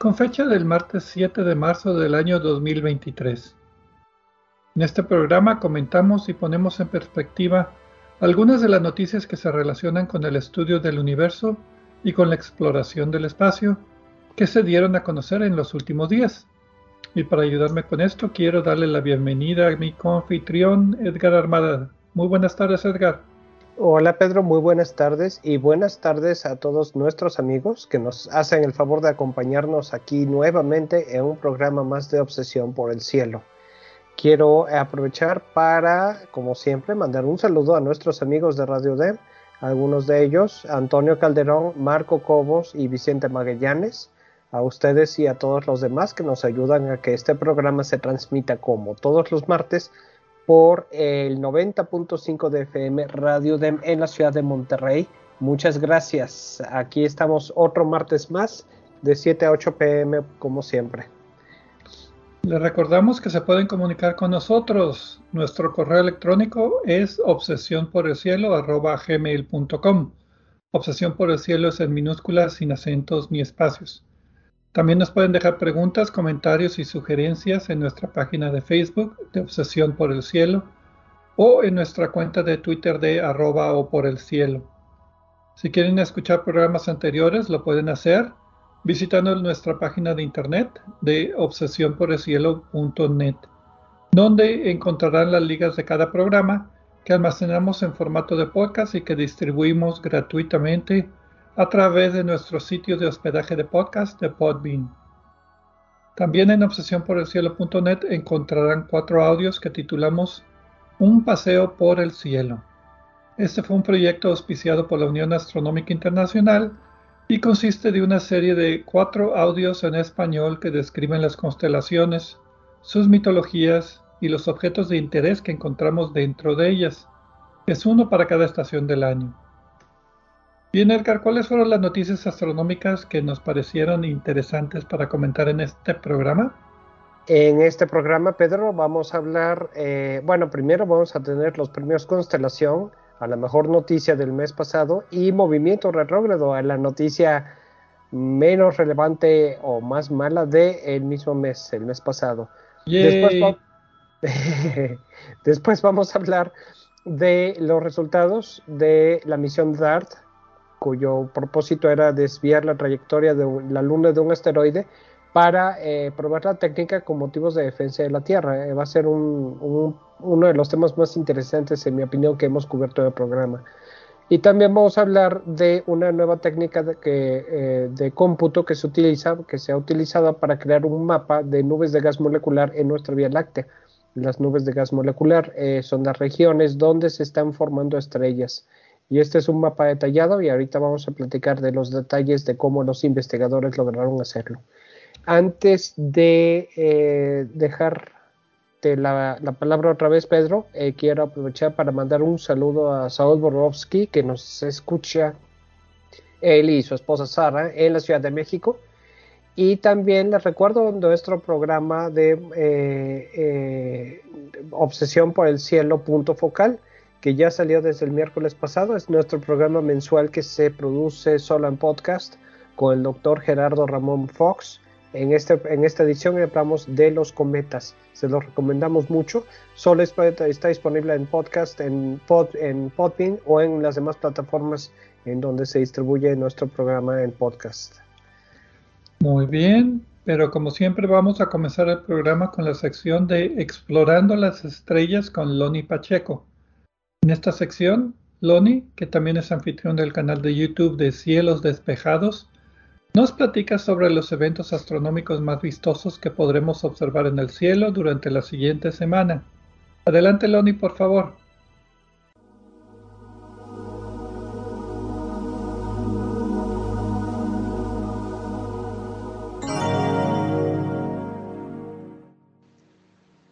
con fecha del martes 7 de marzo del año 2023. En este programa comentamos y ponemos en perspectiva algunas de las noticias que se relacionan con el estudio del universo y con la exploración del espacio que se dieron a conocer en los últimos días. Y para ayudarme con esto quiero darle la bienvenida a mi confitrión Edgar Armada. Muy buenas tardes Edgar. Hola Pedro, muy buenas tardes y buenas tardes a todos nuestros amigos que nos hacen el favor de acompañarnos aquí nuevamente en un programa más de Obsesión por el Cielo. Quiero aprovechar para, como siempre, mandar un saludo a nuestros amigos de Radio DEM, algunos de ellos, Antonio Calderón, Marco Cobos y Vicente Magallanes, a ustedes y a todos los demás que nos ayudan a que este programa se transmita como todos los martes por el 90.5 de FM Radio DEM en la ciudad de Monterrey. Muchas gracias. Aquí estamos otro martes más de 7 a 8 pm como siempre. Les recordamos que se pueden comunicar con nosotros. Nuestro correo electrónico es obsesión. Obsesión por el cielo es en minúsculas sin acentos ni espacios. También nos pueden dejar preguntas, comentarios y sugerencias en nuestra página de Facebook de Obsesión por el Cielo o en nuestra cuenta de Twitter de arroba por el cielo. Si quieren escuchar programas anteriores, lo pueden hacer visitando nuestra página de internet de obsesionporelcielo.net, donde encontrarán las ligas de cada programa que almacenamos en formato de podcast y que distribuimos gratuitamente a través de nuestro sitio de hospedaje de podcast de Podbean. También en obsesiónporelcielo.net encontrarán cuatro audios que titulamos Un paseo por el cielo. Este fue un proyecto auspiciado por la Unión Astronómica Internacional y consiste de una serie de cuatro audios en español que describen las constelaciones, sus mitologías y los objetos de interés que encontramos dentro de ellas. Es uno para cada estación del año. Bien, Edgar, ¿cuáles fueron las noticias astronómicas que nos parecieron interesantes para comentar en este programa? En este programa, Pedro, vamos a hablar, eh, bueno, primero vamos a tener los premios Constelación, a la mejor noticia del mes pasado, y Movimiento Retrógrado, a la noticia menos relevante o más mala del el mismo mes, el mes pasado. Después, Después vamos a hablar de los resultados de la misión DART cuyo propósito era desviar la trayectoria de la Luna de un asteroide para eh, probar la técnica con motivos de defensa de la Tierra. Eh, va a ser uno de los temas más interesantes, en mi opinión, que hemos cubierto en el programa. Y también vamos a hablar de una nueva técnica de, eh, cómputo que se ha utilizado para crear un mapa de nubes de gas molecular en nuestra Vía Láctea. Las nubes de gas molecular son las regiones donde se están formando estrellas. Y este es un mapa detallado y ahorita vamos a platicar de los detalles de cómo los investigadores lograron hacerlo. Antes de eh, dejar la, la, palabra otra vez, Pedro, eh, quiero aprovechar para mandar un saludo a Saúl Borowski, que nos escucha él y su esposa Sara en la Ciudad de México. Y también les recuerdo nuestro programa de eh, Obsesión por el Cielo, punto focal que ya salió desde el miércoles pasado. Es nuestro programa mensual que se produce solo en podcast con el doctor Gerardo Ramón Fox. En, este, en esta edición hablamos de los cometas. Se los recomendamos mucho. Solo está disponible en podcast, en, pod, en Podbean o en las demás plataformas en donde se distribuye nuestro programa en podcast. Muy bien, pero como siempre vamos a comenzar el programa con la sección de Explorando las Estrellas con Loni Pacheco. En esta sección, Loni, que también es anfitrión del canal de YouTube de Cielos Despejados, nos platica sobre los eventos astronómicos más vistosos que podremos observar en el cielo durante la siguiente semana. Adelante, Loni, por favor.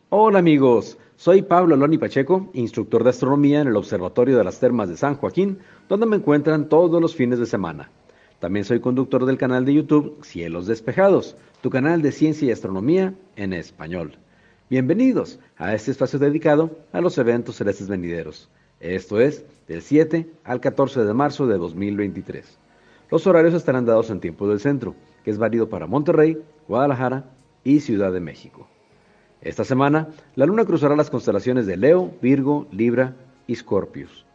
Hola amigos, soy Pablo Loni Pacheco, instructor de astronomía en el Observatorio de las Termas de San Joaquín, donde me encuentran todos los fines de semana. También soy conductor del canal de YouTube Cielos Despejados, tu canal de ciencia y astronomía en español. Bienvenidos a este espacio dedicado a los eventos celestes venideros. Esto es del 7 al 14 de marzo de 2023. Los horarios estarán dados en tiempo del centro, que es válido para Monterrey, Guadalajara y Ciudad de México. Esta semana, la luna cruzará las constelaciones de Leo, Virgo, Libra y Scorpius.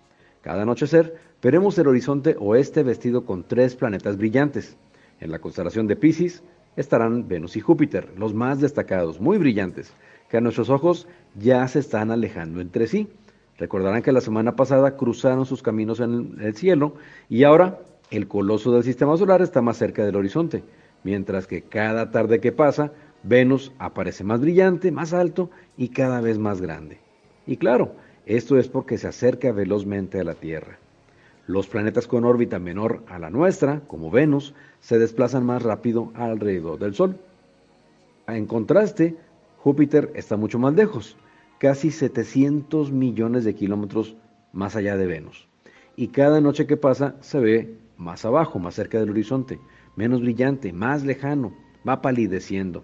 Cada anochecer veremos el horizonte oeste vestido con tres planetas brillantes. En la constelación de Pisces estarán Venus y Júpiter, los más destacados, muy brillantes, que a nuestros ojos ya se están alejando entre sí. Recordarán que la semana pasada cruzaron sus caminos en el cielo y ahora el coloso del sistema solar está más cerca del horizonte, mientras que cada tarde que pasa, Venus aparece más brillante, más alto y cada vez más grande. Y claro, esto es porque se acerca velozmente a la Tierra. Los planetas con órbita menor a la nuestra, como Venus, se desplazan más rápido alrededor del Sol. En contraste, Júpiter está mucho más lejos, casi 700 millones de kilómetros más allá de Venus. Y cada noche que pasa se ve más abajo, más cerca del horizonte, menos brillante, más lejano, va palideciendo.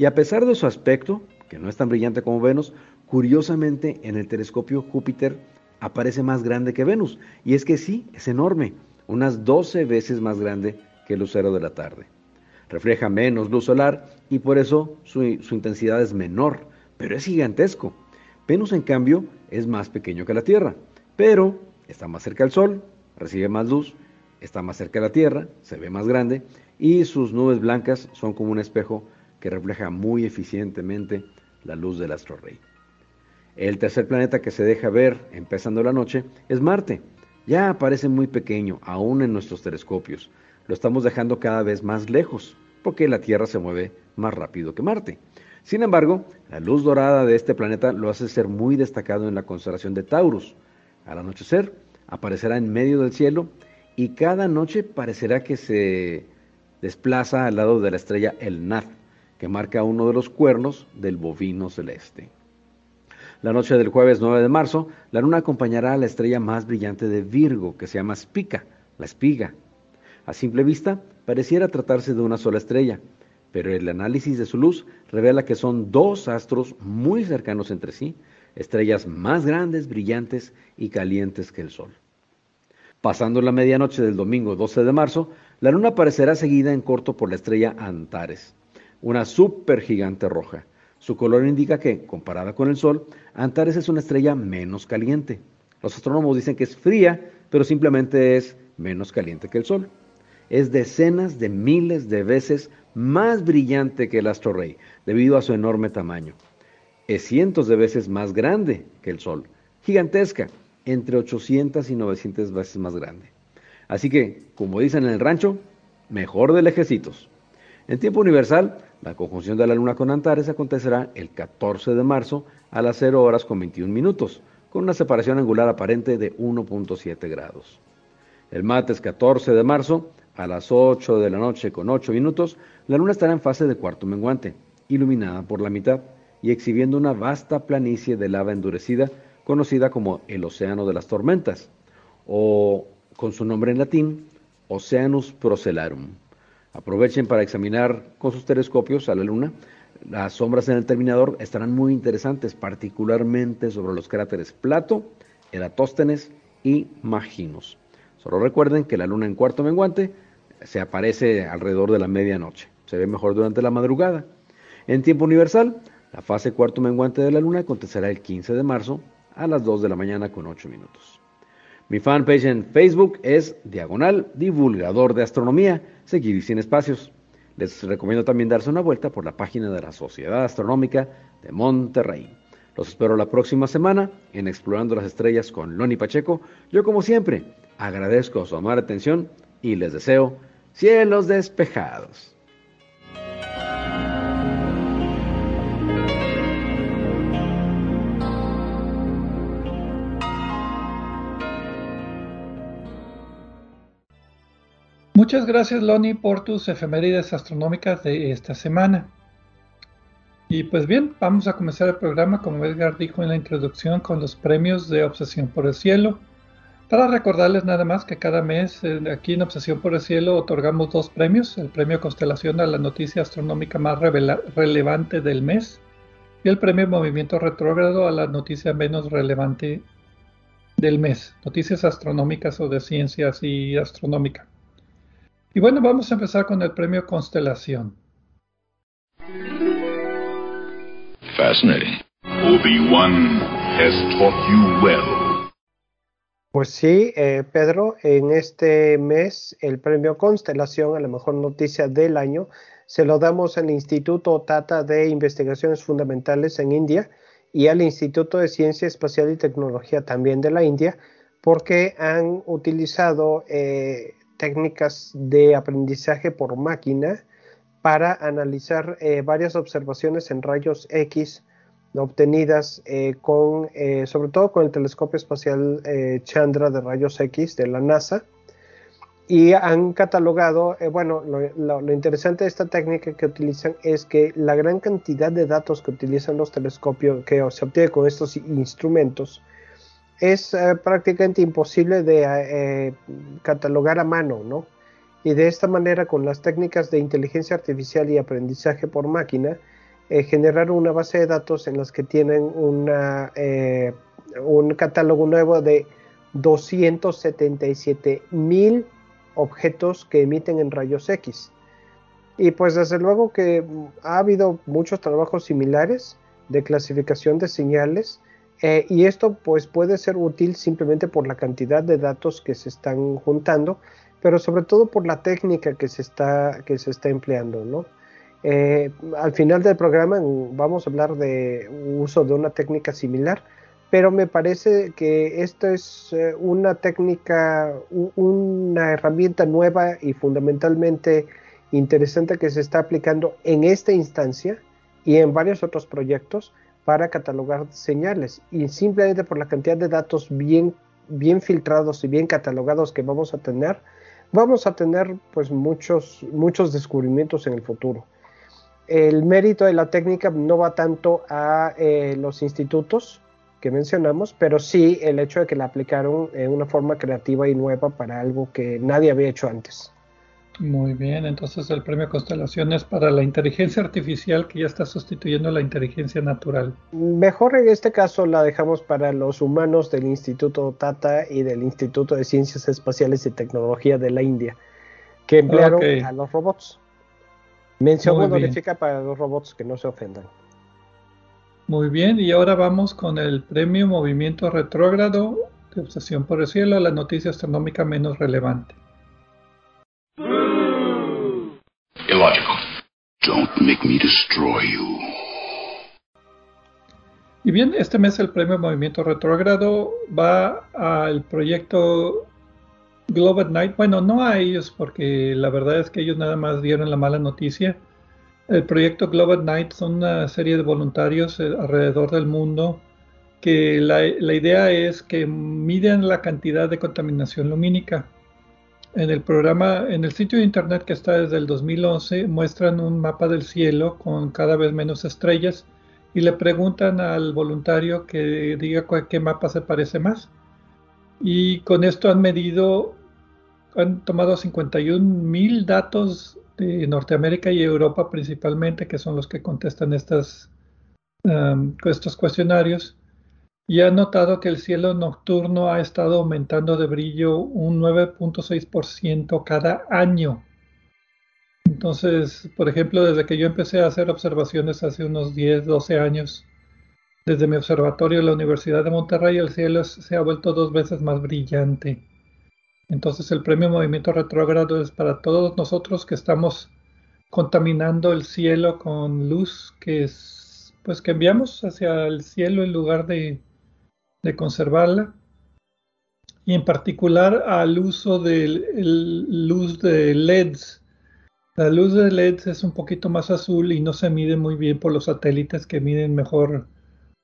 Y a pesar de su aspecto, que no es tan brillante como Venus, curiosamente en el telescopio Júpiter aparece más grande que Venus. Y es que sí, es enorme, unas 12 veces más grande que el lucero de la tarde. Refleja menos luz solar y por eso su, intensidad es menor, pero es gigantesco. Venus, en cambio, es más pequeño que la Tierra, pero está más cerca del Sol, recibe más luz, está más cerca de la Tierra, se ve más grande y sus nubes blancas son como un espejo que refleja muy eficientemente la luz del astro rey. El tercer planeta que se deja ver empezando la noche es Marte. Ya aparece muy pequeño, aún en nuestros telescopios. Lo estamos dejando cada vez más lejos, porque la Tierra se mueve más rápido que Marte. Sin embargo, la luz dorada de este planeta lo hace ser muy destacado en la constelación de Taurus. Al anochecer, aparecerá en medio del cielo y cada noche parecerá que se desplaza al lado de la estrella El Nath, que marca uno de los cuernos del bovino celeste. La noche del jueves 9 de marzo, la luna acompañará a la estrella más brillante de Virgo, que se llama Spica, la espiga. A simple vista, pareciera tratarse de una sola estrella, pero el análisis de su luz revela que son dos astros muy cercanos entre sí, estrellas más grandes, brillantes y calientes que el Sol. Pasando la medianoche del domingo 12 de marzo, la luna aparecerá seguida en corto por la estrella Antares, una supergigante roja. Su color indica que, comparada con el Sol, Antares es una estrella menos caliente. Los astrónomos dicen que es fría, pero simplemente es menos caliente que el Sol. Es decenas de miles de veces más brillante que el astro rey, debido a su enorme tamaño. Es cientos de veces más grande que el Sol, gigantesca, entre 800 y 900 veces más grande. Así que, como dicen en el rancho, mejor de lejecitos. En tiempo universal, la conjunción de la Luna con Antares acontecerá el 14 de marzo a las 0 horas con 21 minutos, con una separación angular aparente de 1.7 grados. El martes 14 de marzo, a las 8 de la noche con 8 minutos, la Luna estará en fase de cuarto menguante, iluminada por la mitad y exhibiendo una vasta planicie de lava endurecida conocida como el Océano de las Tormentas, o con su nombre en latín, Oceanus Procellarum. Aprovechen para examinar con sus telescopios a la Luna. Las sombras en el terminador estarán muy interesantes, particularmente sobre los cráteres Plato, Eratóstenes y Maginos. Solo recuerden que la Luna en cuarto menguante se aparece alrededor de la medianoche. se ve mejor durante la madrugada. En tiempo universal, la fase cuarto menguante de la luna acontecerá el 15 de marzo a las 2 de la mañana con 8 minutos. Mi fanpage en Facebook es Diagonal Divulgador de Astronomía, seguir y sin espacios. Les recomiendo también darse una vuelta por la página de la Sociedad Astronómica de Monterrey. Los espero la próxima semana en Explorando las Estrellas con Loni Pacheco. Yo como siempre agradezco su amable atención y les deseo cielos despejados. Muchas gracias, Loni, por tus efemérides astronómicas de esta semana. Y pues bien, vamos a comenzar el programa, como Edgar dijo en la introducción, con los premios de Obsesión por el Cielo. Para recordarles nada más que cada mes aquí en Obsesión por el Cielo otorgamos dos premios, el premio Constelación a la noticia astronómica más relevante del mes y el premio Movimiento Retrógrado a la noticia menos relevante del mes, noticias astronómicas o de ciencias y astronómica. Y bueno, vamos a empezar con el premio Constelación. Fascinating. Obi-Wan has taught you well. Pues sí, eh, Pedro, en este mes el premio Constelación a la mejor noticia del año se lo damos al Instituto Tata de Investigaciones Fundamentales en India y al Instituto de Ciencia Espacial y Tecnología también de la India, porque han utilizado eh, técnicas de aprendizaje por máquina para analizar eh, varias observaciones en rayos X obtenidas eh, con, eh, sobre todo con el telescopio espacial Chandra de rayos X de la NASA. Y han catalogado, bueno, lo, lo, interesante de esta técnica que utilizan es que la gran cantidad de datos que utilizan los telescopios, que se obtiene con estos instrumentos, es eh, prácticamente imposible de eh, catalogar a mano, ¿no? Y de esta manera, con las técnicas de inteligencia artificial y aprendizaje por máquina, eh, generar una base de datos en las que tienen un catálogo nuevo de 277 mil objetos que emiten en rayos X. Y pues desde luego que ha habido muchos trabajos similares de clasificación de señales, eh, y esto pues puede ser útil simplemente por la cantidad de datos que se están juntando, pero sobre todo por la técnica que se está, que se está empleando, ¿no? Eh, al final del programa vamos a hablar de uso de una técnica similar, pero me parece que esta es eh, una técnica, una herramienta nueva y fundamentalmente interesante que se está aplicando en esta instancia y en varios otros proyectos para catalogar señales y simplemente por la cantidad de datos bien, bien filtrados y bien catalogados que vamos a tener, vamos a tener pues muchos, muchos descubrimientos en el futuro. El mérito de la técnica no va tanto a eh, los institutos que mencionamos, pero sí el hecho de que la aplicaron en una forma creativa y nueva para algo que nadie había hecho antes. Muy bien, entonces el premio Constelación es para la inteligencia artificial que ya está sustituyendo la inteligencia natural. Mejor en este caso la dejamos para los humanos del Instituto Tata y del Instituto de Ciencias Espaciales y Tecnología de la India, que emplearon a los robots. Mención honorífica para los robots que no se ofendan. Muy bien, y ahora vamos con el premio Movimiento Retrógrado de Obsesión por el Cielo, la noticia astronómica menos relevante. Don't make me destroy you. Y bien, este mes el premio Movimiento Retrógrado va al proyecto Globe at Night. Bueno, no a ellos, porque la verdad es que ellos nada más dieron la mala noticia. El proyecto Globe at Night son una serie de voluntarios eh, alrededor del mundo que la, la idea es que miden la cantidad de contaminación lumínica en el programa, en el sitio de internet que está desde el 2011, muestran un mapa del cielo con cada vez menos estrellas y le preguntan al voluntario que diga qué mapa se parece más. Y con esto han medido, han tomado 51 mil datos de Norteamérica y Europa principalmente, que son los que contestan um, estos cuestionarios y ha notado que el cielo nocturno ha estado aumentando de brillo un 9.6% cada año. Entonces, por ejemplo, desde que yo empecé a hacer observaciones hace unos 10, 12 años, desde mi observatorio en la Universidad de Monterrey, el cielo se ha vuelto dos veces más brillante. Entonces, el premio Movimiento Retrógrado es para todos nosotros que estamos contaminando el cielo con luz que es, pues que enviamos hacia el cielo en lugar de, de conservarla y en particular al uso de luz de LEDs. La luz de LEDs es un poquito más azul y no se mide muy bien por los satélites que miden mejor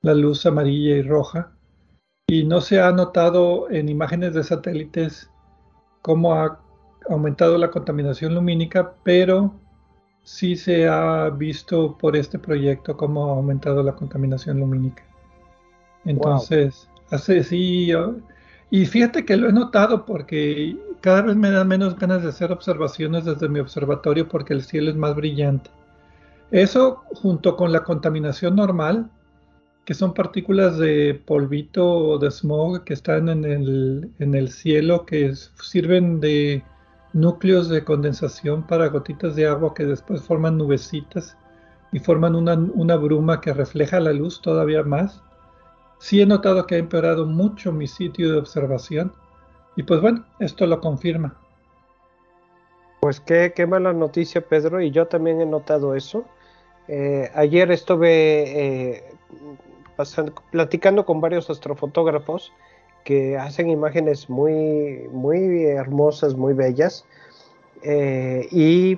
la luz amarilla y roja. Y no se ha notado en imágenes de satélites cómo ha aumentado la contaminación lumínica, pero sí se ha visto por este proyecto cómo ha aumentado la contaminación lumínica. Entonces, hace sí, y fíjate que lo he notado porque cada vez me dan menos ganas de hacer observaciones desde mi observatorio porque el cielo es más brillante. Eso junto con la contaminación normal, que son partículas de polvito o de smog que están en el, en el cielo, que sirven de núcleos de condensación para gotitas de agua que después forman nubecitas y forman una, una bruma que refleja la luz todavía más sí he notado que ha empeorado mucho mi sitio de observación y pues bueno, esto lo confirma. Pues qué, qué mala noticia, Pedro, y yo también he notado eso. Eh, ayer estuve eh, platicando con varios astrofotógrafos que hacen imágenes muy, muy hermosas, muy bellas, eh, y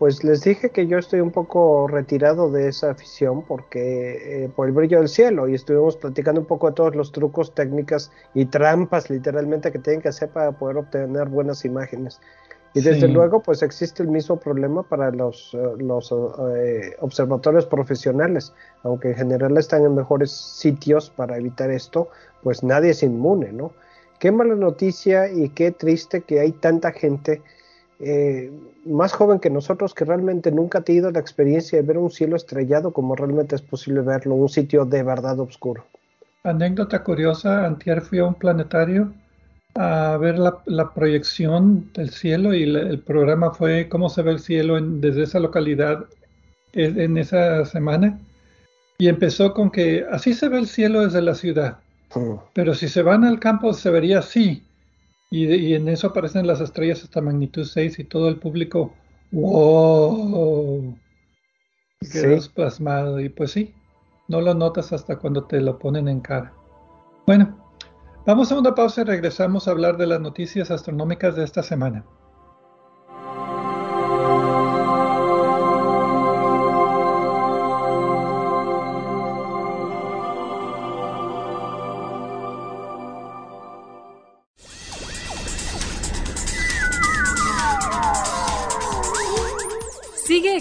pues les dije que yo estoy un poco retirado de esa afición porque eh, por el brillo del cielo y estuvimos platicando un poco de todos los trucos, técnicas y trampas literalmente que tienen que hacer para poder obtener buenas imágenes. Y desde luego pues existe el mismo problema para los, eh, los observatorios profesionales, aunque en general están en mejores sitios para evitar esto, pues nadie es inmune, ¿no? Qué mala noticia y qué triste que hay tanta gente eh, más joven que nosotros que realmente nunca ha tenido la experiencia de ver un cielo estrellado como realmente es posible verlo, un sitio de verdad oscuro. Anécdota curiosa, antier fui a un planetario a ver la, proyección del cielo y el programa fue cómo se ve el cielo desde esa localidad en, esa semana. Y empezó con que así se ve el cielo desde la ciudad. Mm. Pero si se van al campo se vería así. Y, en eso aparecen las estrellas hasta magnitud 6 y todo el público, wow, quedas plasmado. Y pues sí, no lo notas hasta cuando te lo ponen en cara. Bueno, vamos a una pausa y regresamos a hablar de las noticias astronómicas de esta semana.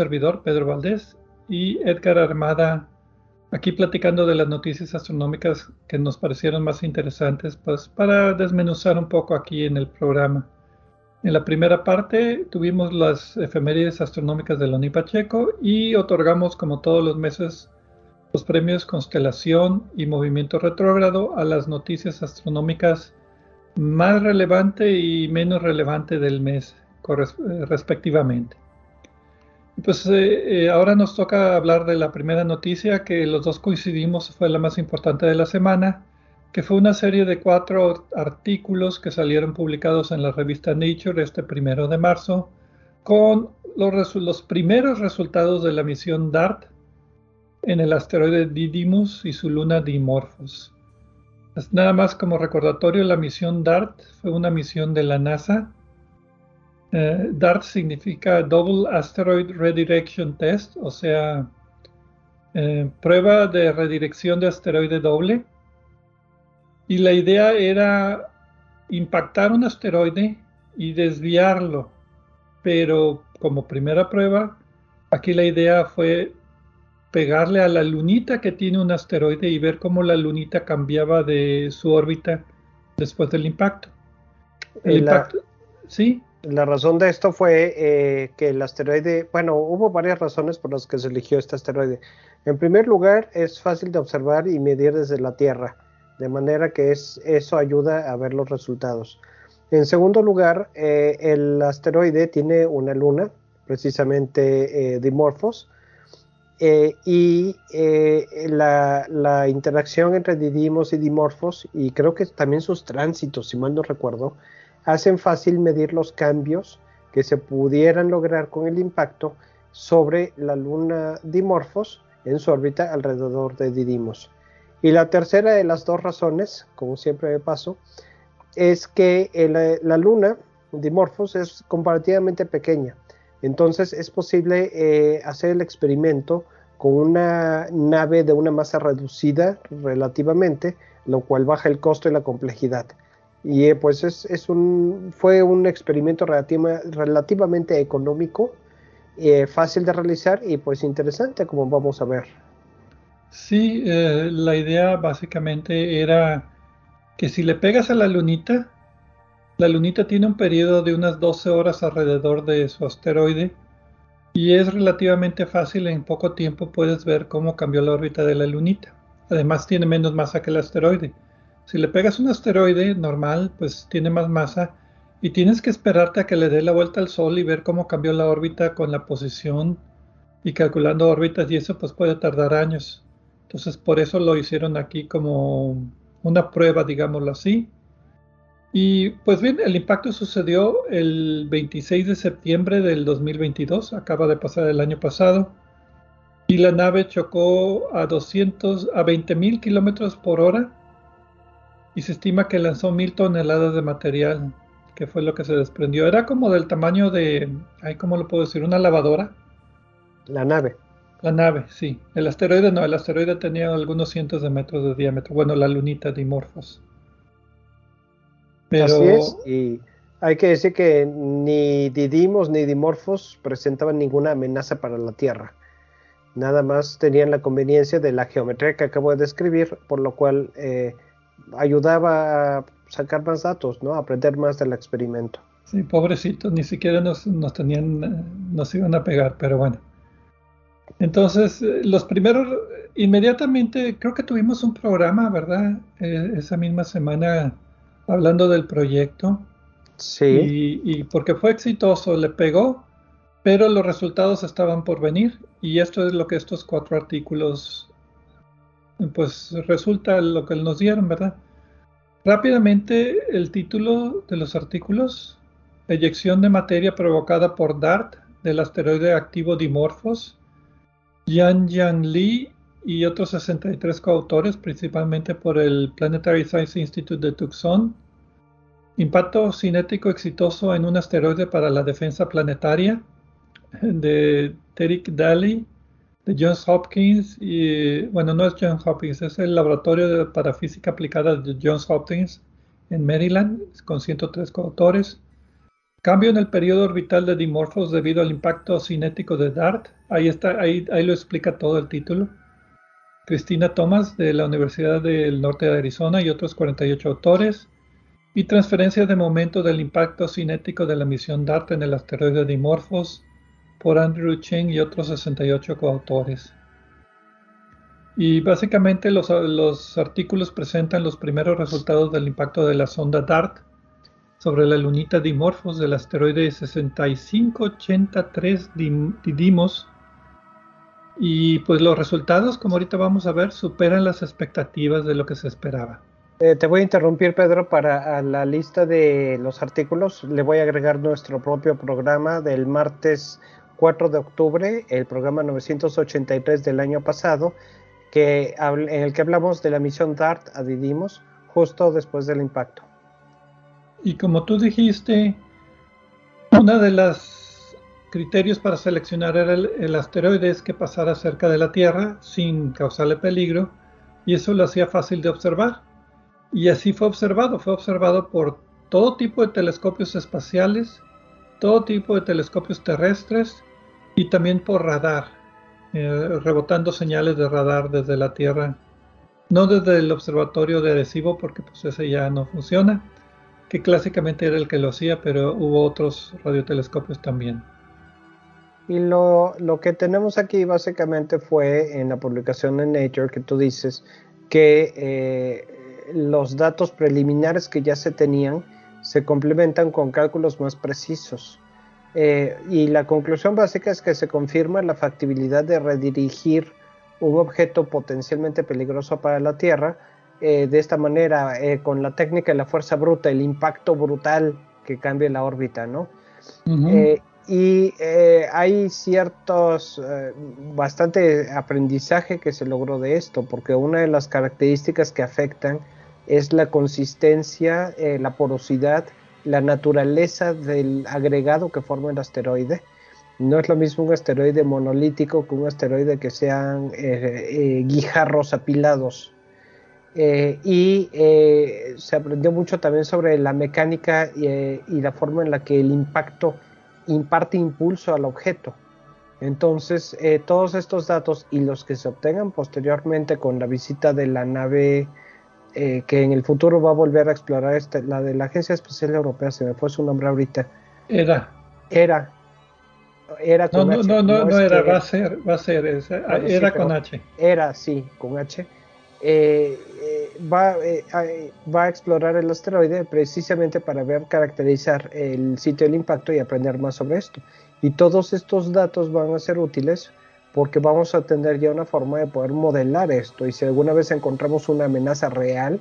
servidor, Pedro Valdés, y Edgar Armada aquí platicando de las noticias astronómicas que nos parecieron más interesantes, pues para desmenuzar un poco aquí en el programa. En la primera parte tuvimos las efemérides astronómicas de Loni Pacheco y otorgamos como todos los meses los premios Constelación y Movimiento Retrógrado a las noticias astronómicas más relevante y menos relevante del mes eh, respectivamente. Pues eh, eh, ahora nos toca hablar de la primera noticia que los dos coincidimos fue la más importante de la semana, que fue una serie de cuatro artículos que salieron publicados en la revista Nature este primero de marzo con los, primeros resultados de la misión DART en el asteroide Didymos y su luna Dimorphos. Nada más como recordatorio, la misión DART fue una misión de la NASA eh, DART significa Double Asteroid Redirection Test, o sea, eh, prueba de redirección de asteroide doble. Y la idea era impactar un asteroide y desviarlo. Pero como primera prueba, aquí la idea fue pegarle a la lunita que tiene un asteroide y ver cómo la lunita cambiaba de su órbita después del impacto. El impacto, sí. La razón de esto fue eh, que el asteroide, bueno, hubo varias razones por las que se eligió este asteroide. En primer lugar, es fácil de observar y medir desde la Tierra, de manera que es, eso ayuda a ver los resultados. En segundo lugar, eh, el asteroide tiene una luna, precisamente eh, Dimorphos, y la, interacción entre Didymos y Dimorphos, y creo que también sus tránsitos, si mal no recuerdo, hacen fácil medir los cambios que se pudieran lograr con el impacto sobre la luna Dimorphos en su órbita alrededor de Didymos. Y la tercera de las dos razones, como siempre me paso, es que la luna Dimorphos es comparativamente pequeña. Entonces es posible eh, hacer el experimento con una nave de una masa reducida relativamente, lo cual baja el costo y la complejidad. Y eh, pues es, un, fue un experimento relativamente económico, eh, fácil de realizar y pues interesante como vamos a ver. Sí, eh, la idea básicamente era que si le pegas a la lunita, la lunita tiene un periodo de unas 12 horas alrededor de su asteroide y es relativamente fácil, en poco tiempo puedes ver cómo cambió la órbita de la lunita. Además tiene menos masa que el asteroide. Si le pegas un asteroide normal, pues tiene más masa y tienes que esperarte a que le dé la vuelta al Sol y ver cómo cambió la órbita con la posición y calculando órbitas y eso pues puede tardar años. Entonces por eso lo hicieron aquí como una prueba, digámoslo así. Y pues bien, el impacto sucedió el 26 de septiembre del 2022, acaba de pasar el año pasado, y la nave chocó a 200, a 20 mil kilómetros por hora y se estima que lanzó mil toneladas de material, que fue lo que se desprendió. Era como del tamaño de, ay, ¿cómo lo puedo decir? Una lavadora. La nave. La nave, sí. El asteroide no, el asteroide tenía algunos cientos de metros de diámetro. Bueno, la lunita Dimorphos. Pero... Así es, y hay que decir que ni Didymos ni Dimorphos presentaban ninguna amenaza para la Tierra. Nada más tenían la conveniencia de la geometría que acabo de describir, por lo cual eh, ayudaba a sacar más datos, ¿no? A aprender más del experimento. Sí, pobrecitos, ni siquiera nos, tenían, eh, nos iban a pegar, pero bueno. Entonces, eh, los primeros, inmediatamente, creo que tuvimos un programa, ¿verdad? Eh, esa misma semana hablando del proyecto. Sí. Y, y, porque fue exitoso, le pegó, pero los resultados estaban por venir. Y esto es lo que estos cuatro artículos pues resulta lo que nos dieron, ¿verdad? Rápidamente el título de los artículos, eyección de materia provocada por DART del asteroide activo Dimorphos, Yan Yang Lee y otros 63 coautores, principalmente por el Planetary Science Institute de Tucson, impacto cinético exitoso en un asteroide para la defensa planetaria de Derek Daly de Johns Hopkins y bueno no es Johns Hopkins es el laboratorio para física aplicada de Johns Hopkins en Maryland con 103 coautores cambio en el periodo orbital de Dimorphos debido al impacto cinético de DART. Ahí está ahí, ahí lo explica todo el título. Cristina Thomas de la Universidad del Norte de Arizona y otros 48 autores, y Transferencia de momento del impacto cinético de la misión DART en el asteroide Dimorphos por Andrew Cheng y otros 68 coautores. Y básicamente los, los, artículos presentan los primeros resultados del impacto de la sonda DART sobre la lunita Dimorphos del asteroide 6583 Didymos. Y pues los resultados, como ahorita vamos a ver, superan las expectativas de lo que se esperaba. Eh, te voy a interrumpir, Pedro, para la lista de los artículos. Le voy a agregar nuestro propio programa del martes 4 de octubre, el programa 983 del año pasado, que, en el que hablamos de la misión DART a justo después del impacto. Y como tú dijiste, uno de los criterios para seleccionar el, el asteroide es que pasara cerca de la Tierra sin causarle peligro, y eso lo hacía fácil de observar. Y así fue observado, fue observado por todo tipo de telescopios espaciales, todo tipo de telescopios terrestres y también por radar. Eh, rebotando señales de radar desde la Tierra, no desde el observatorio de adhesivo porque pues ese ya no funciona, que clásicamente era el que lo hacía, pero hubo otros radiotelescopios también. Y lo, lo, que tenemos aquí básicamente fue en la publicación en Nature que tú dices que eh, los datos preliminares que ya se tenían se complementan con cálculos más precisos. Eh, y la conclusión básica es que se confirma la factibilidad de redirigir un objeto potencialmente peligroso para la Tierra eh, de esta manera, eh, con la técnica de la fuerza bruta, el impacto brutal que cambia la órbita, ¿no? y hay ciertos, bastante aprendizaje que se logró de esto, porque una de las características que afectan es la consistencia, la porosidad la naturaleza del agregado que forma el asteroide. No es lo mismo un asteroide monolítico que un asteroide que sean eh, eh, guijarros apilados. Eh, y se aprendió mucho también sobre la mecánica y, la forma en la que el impacto imparte impulso al objeto. Entonces, todos estos datos y los que se obtengan posteriormente con la visita de la nave eh, que en el futuro va a volver a explorar este, la de la Agencia Espacial Europea, se me fue su nombre ahorita. Era. Era. Era con no, H. No, no, no, era, va a ser, va a ser, era con H. Era, sí, con H. Eh, eh, va, va a explorar el asteroide precisamente para ver, caracterizar el sitio del impacto y aprender más sobre esto. Y todos estos datos van a ser útiles porque vamos a tener ya una forma de poder modelar esto y si alguna vez encontramos una amenaza real,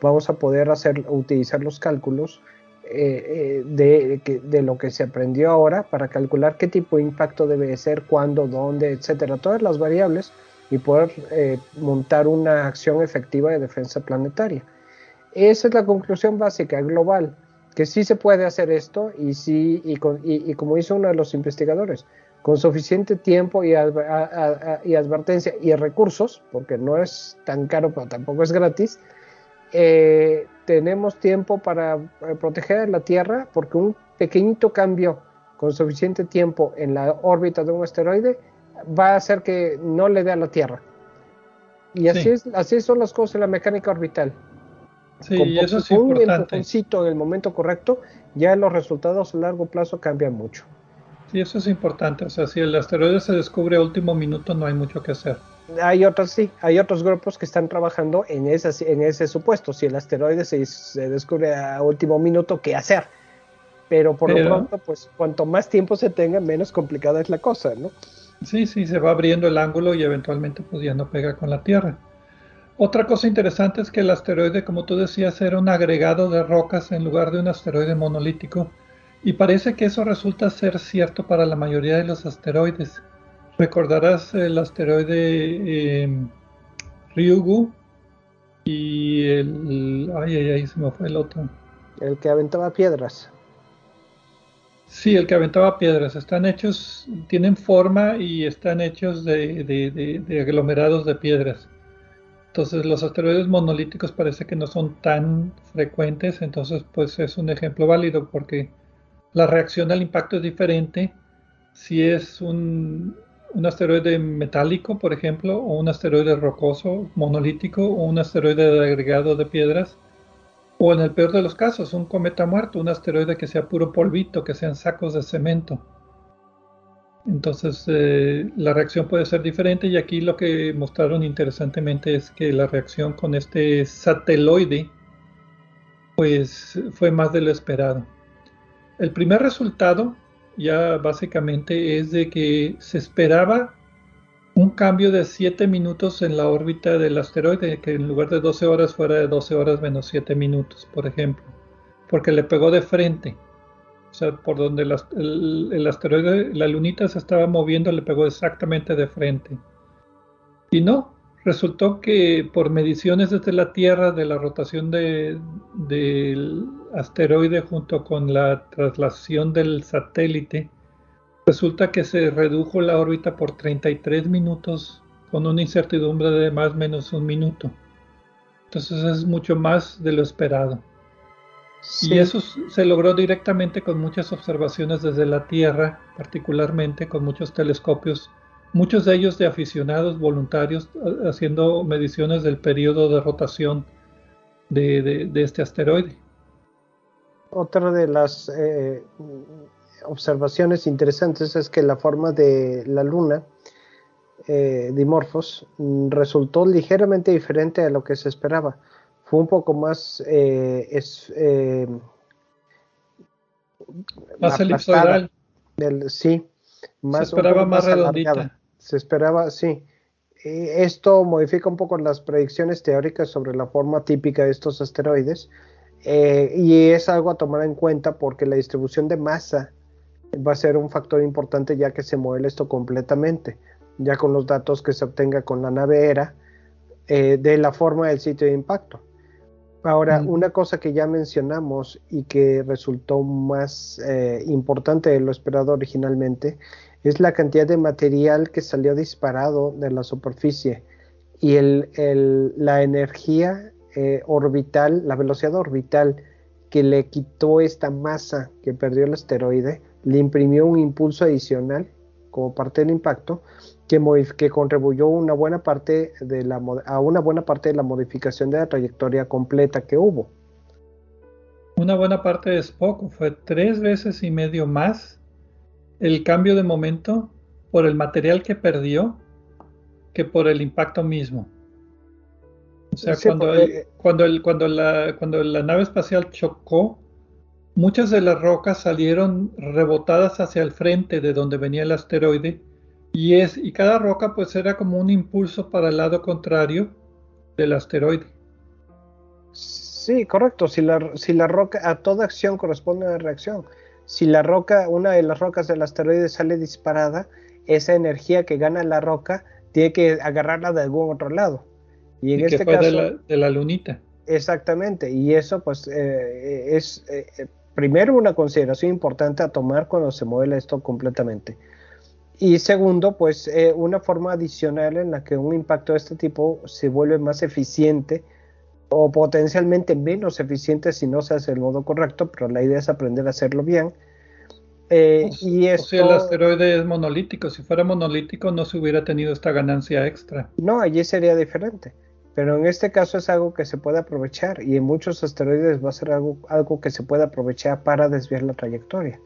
vamos a poder hacer, utilizar los cálculos eh, eh, de, lo que se aprendió ahora para calcular qué tipo de impacto debe ser, cuándo, dónde, etcétera, todas las variables y poder eh, montar una acción efectiva de defensa planetaria. Esa es la conclusión básica global, que sí se puede hacer esto y sí, y, y como hizo uno de los investigadores, con suficiente tiempo y, advertencia y recursos, porque no es tan caro, pero tampoco es gratis, eh, tenemos tiempo para eh, proteger la Tierra, porque un pequeñito cambio con suficiente tiempo en la órbita de un asteroide va a hacer que no le dé a la Tierra. Y así, es, así son las cosas en la mecánica orbital. Sí, y eso es importante. en el momento correcto, ya los resultados a largo plazo cambian mucho. Sí, eso es importante. O sea, si el asteroide se descubre a último minuto, no hay mucho que hacer. Hay otros, sí, hay otros grupos que están trabajando en, esa, en ese supuesto. Si el asteroide se, descubre a último minuto, ¿qué hacer? Pero por lo pronto, pues cuanto más tiempo se tenga, menos complicada es la cosa, ¿no? Sí, sí, se va abriendo el ángulo y eventualmente pues ya no pega con la Tierra. Otra cosa interesante es que el asteroide, como tú decías, era un agregado de rocas en lugar de un asteroide monolítico y parece que eso resulta ser cierto para la mayoría de los asteroides. Recordarás el asteroide eh, Ryugu y el... Ay, ay, ay, se me fue el otro. El que aventaba piedras. Sí, el que aventaba piedras. Están hechos, tienen forma y están hechos de, de aglomerados de piedras. Entonces los asteroides monolíticos parece que no son tan frecuentes, entonces pues es un ejemplo válido porque la reacción al impacto es diferente si es un, asteroide metálico, por ejemplo, o un asteroide rocoso, monolítico, o un asteroide de agregado de piedras, o en el peor de los casos, un cometa muerto, un asteroide que sea puro polvito, que sean sacos de cemento. Entonces eh, la reacción puede ser diferente y aquí lo que mostraron interesantemente es que la reacción con este sateloide pues fue más de lo esperado. El primer resultado ya básicamente es de que se esperaba un cambio de 7 minutos en la órbita del asteroide, que en lugar de 12 horas fuera de 12 horas menos 7 minutos, por ejemplo, porque le pegó de frente. O sea, por donde el, asteroide, la lunita se estaba moviendo, le pegó exactamente de frente. Y no, resultó que por mediciones desde la Tierra de la rotación del asteroide junto con la traslación del satélite, resulta que se redujo la órbita por 33 minutos con una incertidumbre de más o menos un minuto. Entonces es mucho más de lo esperado. Y eso se logró directamente con muchas observaciones desde la Tierra, particularmente con muchos telescopios, muchos de ellos de aficionados voluntarios haciendo mediciones del periodo de rotación de, este asteroide. Otra de las eh, observaciones interesantes es que la forma de la Luna, eh, Dimorphos, resultó ligeramente diferente a lo que se esperaba fue un poco más eh, es, eh, más elipsoidal. sí, más, se esperaba más, redondita. Se esperaba, sí. Esto modifica un poco las predicciones teóricas sobre la forma típica de estos asteroides eh, y es algo a tomar en cuenta porque la distribución de masa va a ser un factor importante ya que se mueve esto completamente, ya con los datos que se obtenga con la nave ERA de la forma del sitio de impacto. Ahora, una cosa que ya mencionamos y que resultó más eh, importante de lo esperado originalmente es la cantidad de material que salió disparado de la superficie y la energía eh, orbital, la velocidad orbital que le quitó esta masa que perdió el asteroide, le imprimió un impulso adicional como parte del impacto que, contribuyó una buena parte a una buena parte de la modificación de la trayectoria completa que hubo. Una buena parte es poco, fue tres veces y medio más el cambio de momento por el material que perdió que por el impacto mismo. O sea, cuando, cuando, el, cuando, la, cuando la nave espacial chocó, muchas de las rocas salieron rebotadas hacia el frente de donde venía el asteroide y, es, y cada roca pues era como un impulso para el lado contrario del asteroide. Sí, correcto. Si la, si la roca, a toda acción corresponde una reacción. Si la roca, una de las rocas del asteroide sale disparada, esa energía que gana la roca tiene que agarrarla de algún otro lado. Y en este caso. De la, lunita. Exactamente. Y eso, pues, eh, es eh, primero una consideración importante a tomar cuando se mueve esto completamente. Y segundo, pues eh, una forma adicional en la que un impacto de este tipo se vuelve más eficiente o potencialmente menos eficiente si no se hace el modo correcto, pero la idea es aprender a hacerlo bien. Eh, y esto, si el asteroide es monolítico, si fuera monolítico no se hubiera tenido esta ganancia extra. No, allí sería diferente. Pero en este caso es algo que se puede aprovechar y en muchos asteroides va a ser algo, algo que se puede aprovechar para desviar la trayectoria.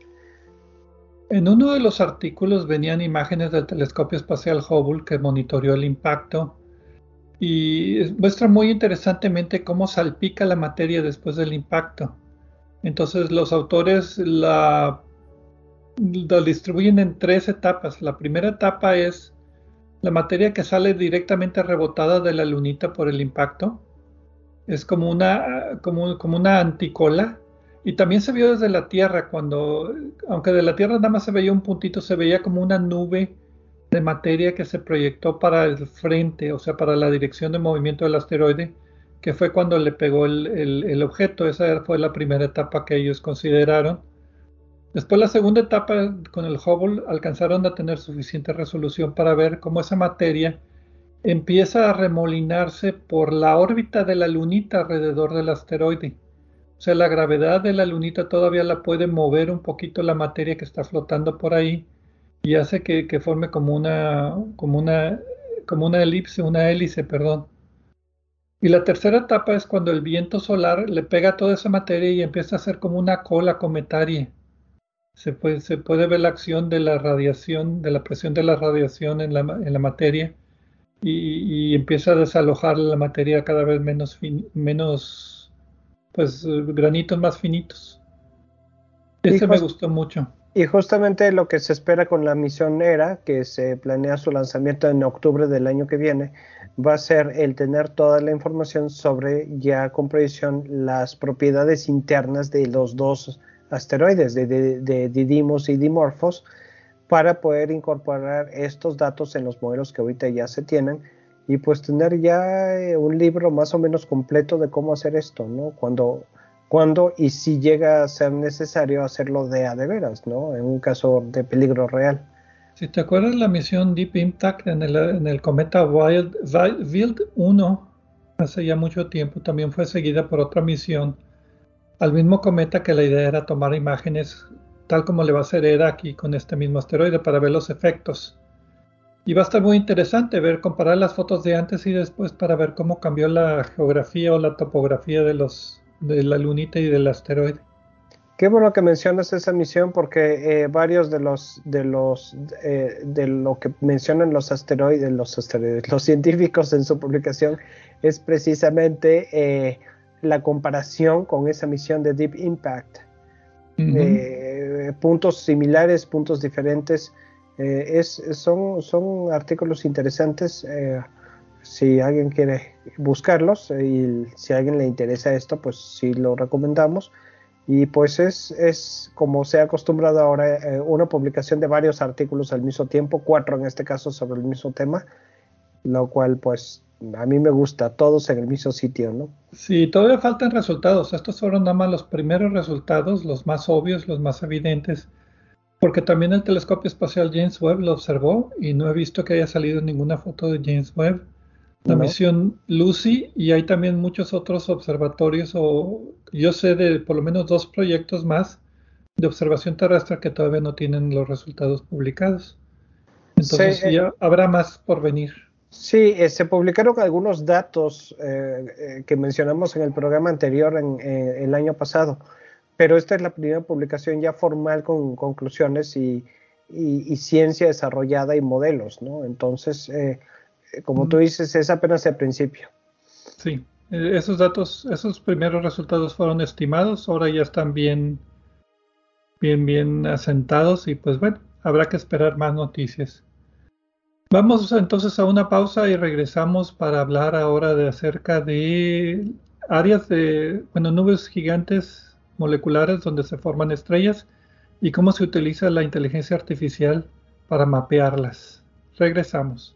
En uno de los artículos venían imágenes del telescopio espacial Hubble que monitoreó el impacto y muestra muy interesantemente cómo salpica la materia después del impacto. Entonces los autores la, distribuyen en tres etapas. La primera etapa es la materia que sale directamente rebotada de la lunita por el impacto. Es como una, como una anticola y también se vio desde la Tierra, cuando, aunque de la Tierra nada más se veía un puntito, se veía como una nube de materia que se proyectó para el frente, o sea, para la dirección de movimiento del asteroide, que fue cuando le pegó el, objeto. Esa fue la primera etapa que ellos consideraron. Después la segunda etapa con el Hubble alcanzaron a tener suficiente resolución para ver cómo esa materia empieza a remolinarse por la órbita de la lunita alrededor del asteroide. O sea, la gravedad de la lunita todavía la puede mover un poquito la materia que está flotando por ahí y hace que, que forme como una, como una, como una elipse, una hélice, perdón. Y la tercera etapa es cuando el viento solar le pega toda esa materia y empieza a hacer como una cola cometaria. Se puede, se puede ver la acción de la radiación, de la presión de la radiación en la, en la materia y, y, empieza a desalojar la materia cada vez menos, fin, menos pues granitos más finitos. Ese me gustó mucho. Y justamente lo que se espera con la misión ERA, que se planea su lanzamiento en octubre del año que viene, va a ser el tener toda la información sobre ya con precisión las propiedades internas de los dos asteroides, de, de, de Didymos y Dimorphos, para poder incorporar estos datos en los modelos que ahorita ya se tienen y pues tener ya eh, un libro más o menos completo de cómo hacer esto, ¿no? Cuando cuando y si llega a ser necesario hacerlo de a de veras, ¿no? En un caso de peligro real. Si te acuerdas la misión Deep Impact en el, en el cometa Wild, Wild 1, hace ya mucho tiempo, también fue seguida por otra misión al mismo cometa que la idea era tomar imágenes tal como le va a hacer ERA aquí con este mismo asteroide para ver los efectos. Y va a estar muy interesante ver, comparar las fotos de antes y después para ver cómo cambió la geografía o la topografía de los de la lunita y del asteroide. Qué bueno que mencionas esa misión porque eh, varios de los de los eh, de lo que mencionan los asteroides, los asteroides, los científicos en su publicación es precisamente eh, la comparación con esa misión de Deep Impact. Uh -huh. puntos similares, puntos diferentes. es, son, son artículos interesantes si alguien quiere buscarlos y si a alguien le interesa esto, pues sí lo recomendamos. Y pues es, es como se ha acostumbrado ahora, eh, una publicación de varios artículos al mismo tiempo, cuatro en este caso sobre el mismo tema, lo cual pues a mí me gusta, todos en el mismo sitio, ¿no? Sí, todavía faltan resultados. Estos fueron nada más los primeros resultados, los más obvios, los más evidentes, porque también el telescopio espacial James Webb lo observó y no he visto que haya salido ninguna foto de James Webb la misión Lucy y hay también muchos otros observatorios o yo sé de por lo menos dos proyectos más de observación terrestre que todavía no tienen los resultados publicados. Entonces sí, ya eh, habrá más por venir. Sí, eh, se publicaron algunos datos eh, eh, que mencionamos en el programa anterior en, el año pasado, pero esta es la primera publicación ya formal con conclusiones y, y, y ciencia desarrollada y modelos, ¿no? Entonces, como tú dices, es apenas el principio. Sí, e, esos datos, esos primeros resultados fueron estimados, ahora ya están bien, bien, bien asentados y pues bueno, habrá que esperar más noticias. Vamos entonces a una pausa y regresamos para hablar ahora de acerca de áreas de, bueno, nubes gigantes moleculares donde se forman estrellas y cómo se utiliza la inteligencia artificial para mapearlas. Regresamos.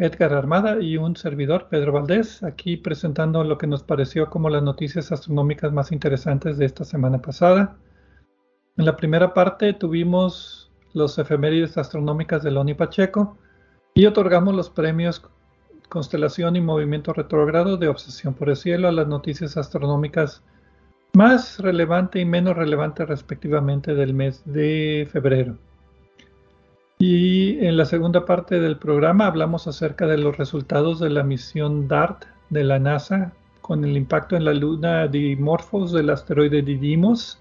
Edgar Armada y un servidor, Pedro Valdés, aquí presentando lo que nos pareció como las noticias astronómicas más interesantes de esta semana pasada. En la primera parte tuvimos los efemérides astronómicas de Loni Pacheco y otorgamos los premios Constelación y Movimiento Retrógrado de Obsesión por el Cielo a las noticias astronómicas más relevante y menos relevante respectivamente del mes de febrero. Y en la segunda parte del programa hablamos acerca de los resultados de la misión DART de la NASA con el impacto en la luna Dimorphos del asteroide Didymos.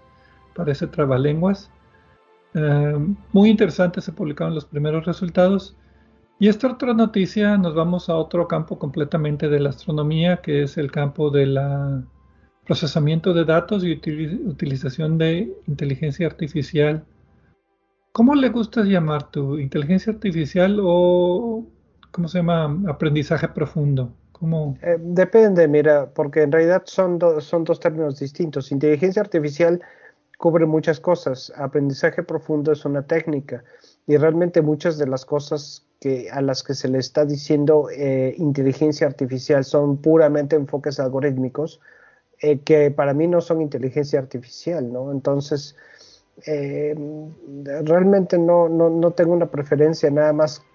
Parece trabalenguas. Eh, muy interesante, se publicaron los primeros resultados. Y esta otra noticia nos vamos a otro campo completamente de la astronomía, que es el campo de la procesamiento de datos y utilización de inteligencia artificial. ¿Cómo le gusta llamar tu inteligencia artificial o cómo se llama aprendizaje profundo? ¿Cómo? Eh, depende, mira, porque en realidad son, son dos términos distintos. Inteligencia artificial cubre muchas cosas, aprendizaje profundo es una técnica y realmente muchas de las cosas que, a las que se le está diciendo eh, inteligencia artificial son puramente enfoques algorítmicos eh, que para mí no son inteligencia artificial, ¿no? Entonces, eh, realmente no, no, no, tengo una preferencia, nada más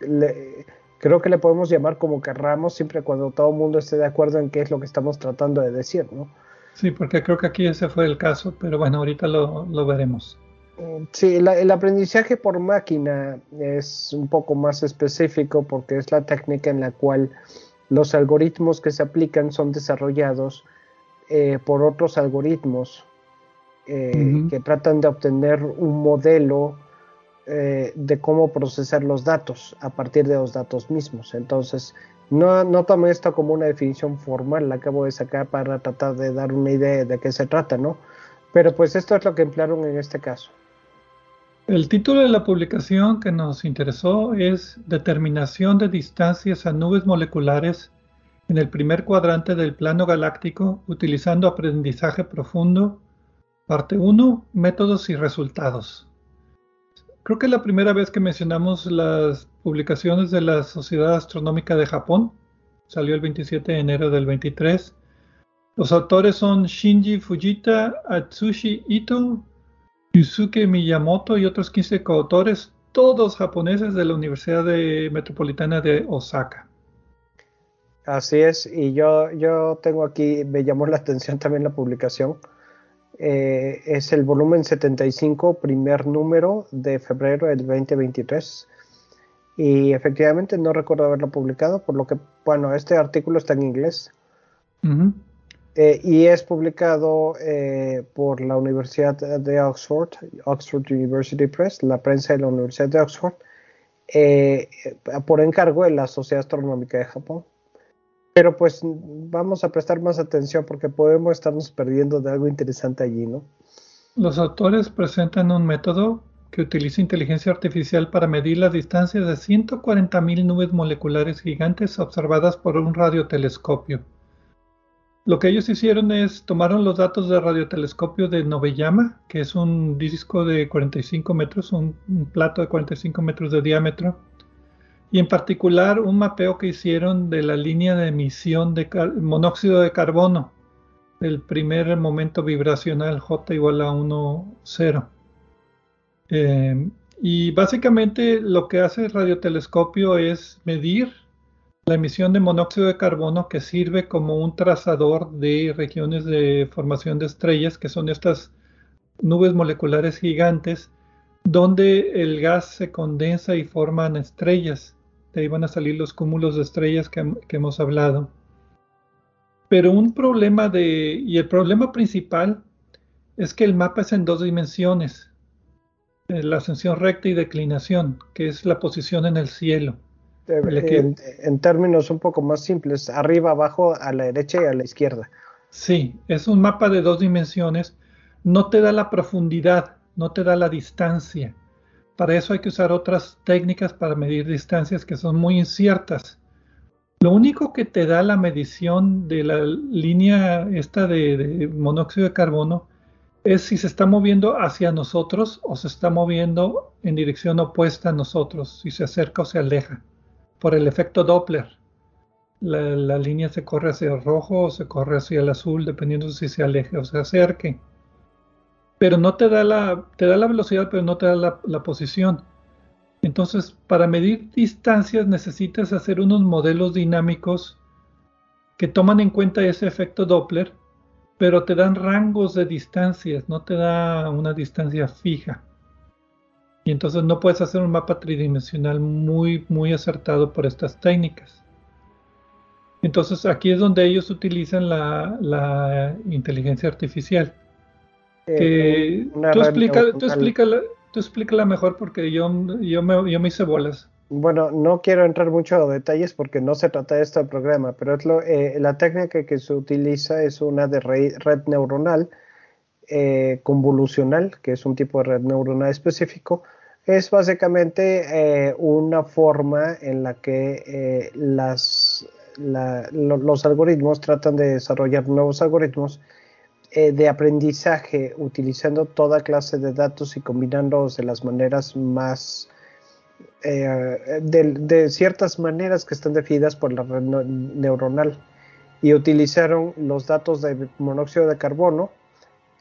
creo que le podemos llamar como querramos, siempre cuando todo el mundo esté de acuerdo en qué es lo que estamos tratando de decir, ¿no? Sí, porque creo que aquí ese fue el caso, pero bueno, ahorita lo, lo veremos. Sí, el aprendizaje por máquina es un poco más específico porque es la técnica en la cual los algoritmos que se aplican son desarrollados eh, por otros algoritmos eh, que tratan de obtener un modelo eh, de cómo procesar los datos a partir de los datos mismos. Entonces, no, no tomé esto como una definición formal, la acabo de sacar para tratar de dar una idea de qué se trata, ¿no? Pero pues esto es lo que emplearon en este caso. El título de la publicación que nos interesó es Determinación de distancias a nubes moleculares en el primer cuadrante del plano galáctico utilizando aprendizaje profundo. Parte 1. Métodos y resultados. Creo que es la primera vez que mencionamos las publicaciones de la Sociedad Astronómica de Japón. Salió el 27 de enero del 23. Los autores son Shinji Fujita, Atsushi Ito, Yusuke Miyamoto y otros 15 coautores, todos japoneses de la Universidad Metropolitana de Osaka. Así es, y yo, yo tengo aquí, me llamó la atención también la publicación. Eh, es el volumen 75, primer número de febrero del 2023. Y efectivamente no recuerdo haberlo publicado, por lo que, bueno, este artículo está en inglés. Eh, y es publicado eh, por la Universidad de Oxford, Oxford University Press, la prensa de la Universidad de Oxford, por encargo de la Sociedad Astronómica de Japón. Pero pues vamos a prestar más atención porque podemos estarnos perdiendo de algo interesante allí, ¿no? Los autores presentan un método que utiliza inteligencia artificial para medir las distancias de 140.000 nubes moleculares gigantes observadas por un radiotelescopio. Lo que ellos hicieron es tomaron los datos del radiotelescopio de Noveyama, que es un disco de 45 metros, un, un plato de 45 metros de diámetro, y en particular un mapeo que hicieron de la línea de emisión de monóxido de carbono, el primer momento vibracional J igual a 1, 0. Eh, y básicamente lo que hace el radiotelescopio es medir la emisión de monóxido de carbono que sirve como un trazador de regiones de formación de estrellas, que son estas nubes moleculares gigantes, donde el gas se condensa y forman estrellas de ahí van a salir los cúmulos de estrellas que, hemos hablado. Pero un problema de, y el problema principal es que el mapa es en dos dimensiones, eh, la ascensión recta y declinación, que es la posición en el cielo. En, en, términos un poco más simples, arriba, abajo, a la derecha y a la izquierda. Sí, es un mapa de dos dimensiones, no te da la profundidad, no te da la distancia. Para eso hay que usar otras técnicas para medir distancias que son muy inciertas. Lo único que te da la medición de la línea esta de, monóxido de carbono es si se está moviendo hacia nosotros o se está moviendo en dirección opuesta a nosotros, si se acerca o se aleja, por el efecto Doppler. La, línea se corre hacia el rojo o se corre hacia el azul, dependiendo si se aleje o se acerque. Pero no te da la, te da la velocidad, pero no te da la, posición. Entonces, para medir distancias necesitas hacer unos modelos dinámicos que toman en cuenta ese efecto Doppler pero te dan rangos de distancias, no te da una distancia fija. Y entonces no puedes hacer un mapa tridimensional muy, muy acertado por estas técnicas. Entonces aquí es donde ellos utilizan la, inteligencia artificial. Eh, tú, explica, tú, tú explícala mejor porque yo, yo, me, yo me hice bolas. Bueno, no quiero entrar mucho a detalles porque no se trata de este programa, pero es lo, eh, la técnica que se utiliza es una de red, neuronal eh, convolucional, que es un tipo de red neuronal específico. Es básicamente eh, una forma en la que las, los algoritmos tratan de desarrollar nuevos algoritmos de aprendizaje utilizando toda clase de datos y combinándolos de las maneras más eh, de, ciertas maneras que están definidas por la red neuronal. Y utilizaron los datos de monóxido de carbono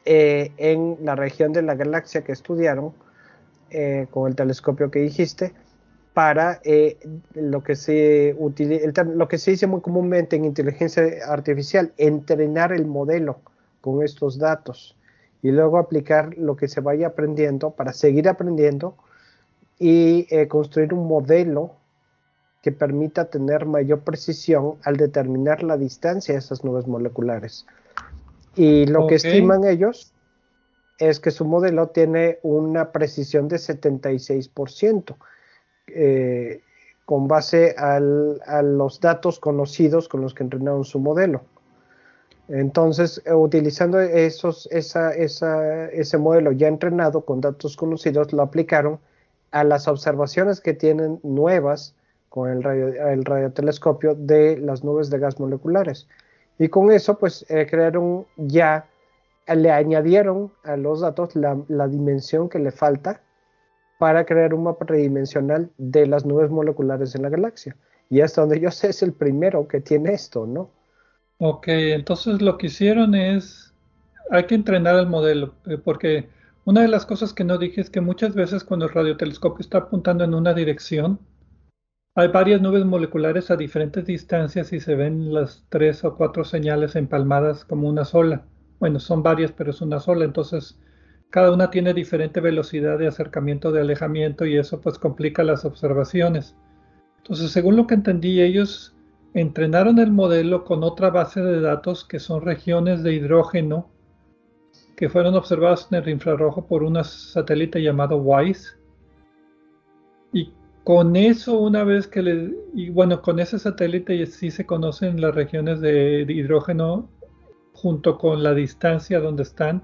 eh, en la región de la galaxia que estudiaron eh, con el telescopio que dijiste para lo, que se lo que se dice muy comúnmente en inteligencia artificial, entrenar el modelo con estos datos y luego aplicar lo que se vaya aprendiendo para seguir aprendiendo y eh, construir un modelo que permita tener mayor precisión al determinar la distancia de esas nubes moleculares. Y lo que estiman ellos es que su modelo tiene una precisión de 76%, eh, con base a los datos conocidos con los que entrenaron su modelo. Entonces, eh, utilizando esos, ese modelo ya entrenado con datos conocidos, lo aplicaron a las observaciones que tienen nuevas con el, radiotelescopio de las nubes de gas moleculares. Y con eso, pues, eh, crearon ya, le añadieron a los datos la, dimensión que le falta para crear un mapa tridimensional de las nubes moleculares en la galaxia. Y hasta donde yo sé es el primero que tiene esto, ¿no? Ok, entonces lo que hicieron es, hay que entrenar el modelo, eh, porque una de las cosas que no dije es que muchas veces cuando el radiotelescopio está apuntando en una dirección, hay varias nubes moleculares a diferentes distancias y se ven las tres o cuatro señales empalmadas como una sola. Bueno, son varias, pero es una sola. Entonces, cada una tiene diferente velocidad de acercamiento, de alejamiento y eso pues complica las observaciones. Entonces, según lo que entendí, ellos entrenaron el modelo con otra base de datos que son regiones de hidrógeno que fueron observados en el infrarrojo por un satélite llamado WISE. Y con eso, una vez que le. Y bueno, con ese satélite sí se conocen las regiones de, hidrógeno junto con la distancia donde están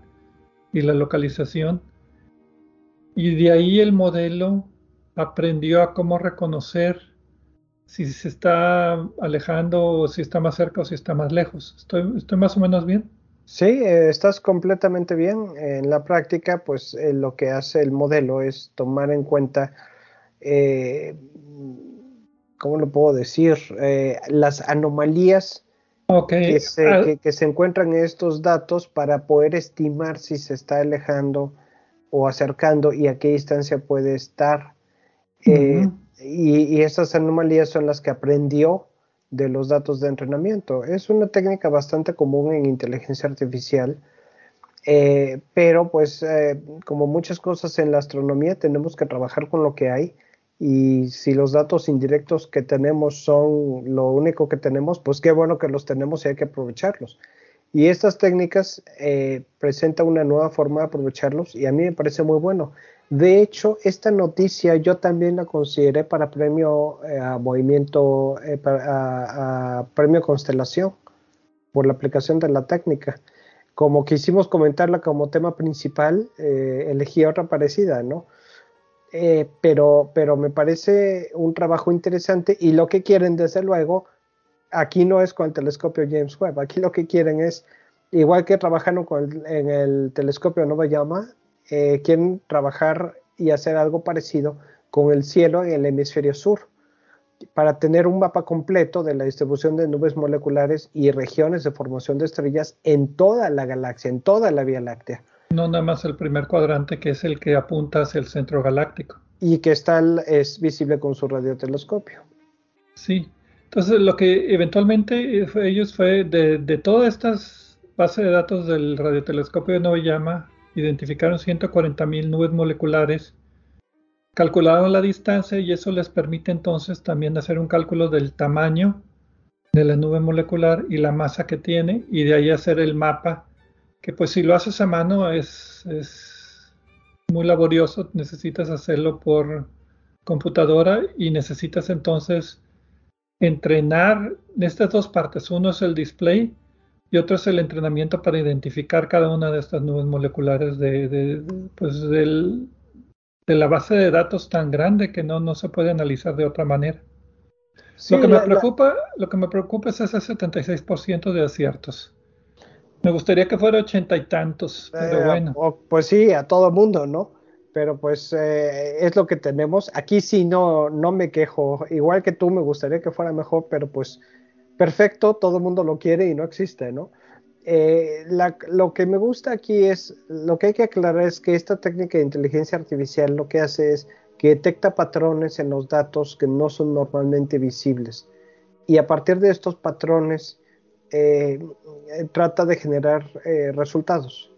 y la localización. Y de ahí el modelo aprendió a cómo reconocer si se está alejando o si está más cerca o si está más lejos. ¿Estoy, estoy más o menos bien? Sí, eh, estás completamente bien. En la práctica, pues eh, lo que hace el modelo es tomar en cuenta, eh, ¿cómo lo puedo decir? las anomalías que, se, ah. que, se, encuentran en estos datos para poder estimar si se está alejando o acercando y a qué distancia puede estar. Y, y esas anomalías son las que aprendió de los datos de entrenamiento. Es una técnica bastante común en inteligencia artificial, eh, pero pues eh, como muchas cosas en la astronomía tenemos que trabajar con lo que hay y si los datos indirectos que tenemos son lo único que tenemos, pues qué bueno que los tenemos y hay que aprovecharlos. Y estas técnicas eh, presentan una nueva forma de aprovecharlos y a mí me parece muy bueno. De hecho, esta noticia yo también la consideré para premio eh, a movimiento, eh, a, premio constelación, por la aplicación de la técnica. Como quisimos comentarla como tema principal, eh, elegí otra parecida, ¿no? pero, pero me parece un trabajo interesante y lo que quieren, desde luego, aquí no es con el telescopio James Webb, aquí lo que quieren es igual que trabajando con en el telescopio Nova Llama, eh, quieren trabajar y hacer algo parecido con el cielo en el hemisferio sur para tener un mapa completo de la distribución de nubes moleculares y regiones de formación de estrellas en toda la galaxia, en toda la Vía Láctea. No nada más el primer cuadrante que es el que apunta hacia el centro galáctico. Y que está, es visible con su radiotelescopio. Sí, entonces lo que eventualmente ellos fue de, de todas estas bases de datos del radiotelescopio de Novayama, identificaron 140.000 nubes moleculares calcularon la distancia y eso les permite entonces también hacer un cálculo del tamaño de la nube molecular y la masa que tiene y de ahí hacer el mapa que pues si lo haces a mano es, muy laborioso, necesitas hacerlo por computadora y necesitas entonces entrenar en estas dos partes. Uno es el display y otro es el entrenamiento para identificar cada una de estas nubes moleculares de, de, pues del, de la base de datos tan grande que no, no se puede analizar de otra manera. lo, que me preocupa, lo que me preocupa es ese 76% de aciertos. Me gustaría que fuera ochenta y tantos, pero eh, bueno. pues sí, a todo mundo, ¿no? Pero pues eh, es lo que tenemos. Aquí sí no, no me quejo. Igual que tú, me gustaría que fuera mejor, pero pues perfecto, todo el mundo lo quiere y no existe, ¿no? Eh, lo que me gusta aquí es, lo que hay que aclarar es que esta técnica de inteligencia artificial lo que hace es que detecta patrones en los datos que no son normalmente visibles. Y a partir de estos patrones eh, trata de generar eh, resultados.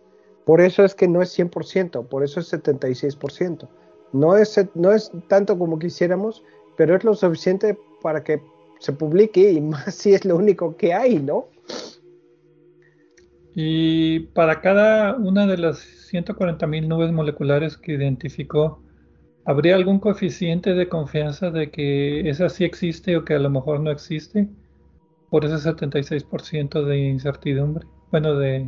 Por eso es que no es 100%, por eso es 76%. No es, no es tanto como quisiéramos, pero es lo suficiente para que se publique y más si es lo único que hay, ¿no? Y para cada una de las 140.000 nubes moleculares que identificó, ¿habría algún coeficiente de confianza de que esa sí existe o que a lo mejor no existe? Por ese 76% de incertidumbre. Bueno, de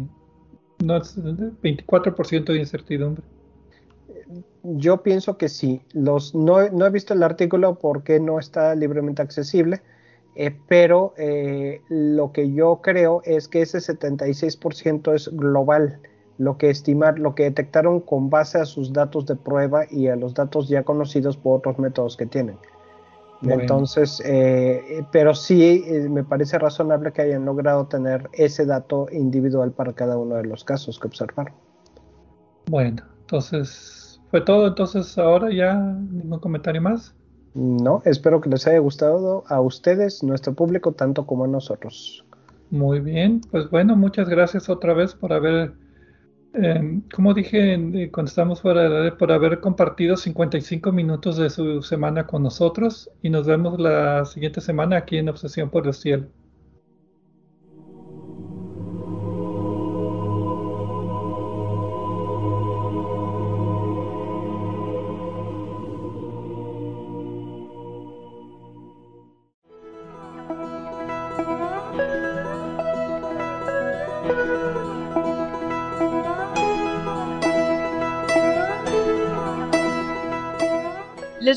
no, 24% de incertidumbre. Yo pienso que sí. Los, no, no he visto el artículo porque no está libremente accesible eh, pero eh, lo que yo creo es que ese 76% es global, lo que estimar, lo que detectaron con base a sus datos de prueba y a los datos ya conocidos por otros métodos que tienen. Entonces, eh, pero sí me parece razonable que hayan logrado tener ese dato individual para cada uno de los casos que observaron. Bueno, entonces, ¿fue todo? Entonces, ahora ya ningún comentario más. No, espero que les haya gustado a ustedes, nuestro público, tanto como a nosotros. Muy bien, pues bueno, muchas gracias otra vez por haber, em, como dije eh, cuando estamos fuera de por haber compartido 55 minutos de su semana con nosotros y nos vemos la siguiente semana aquí en Obsesión por el Cielo.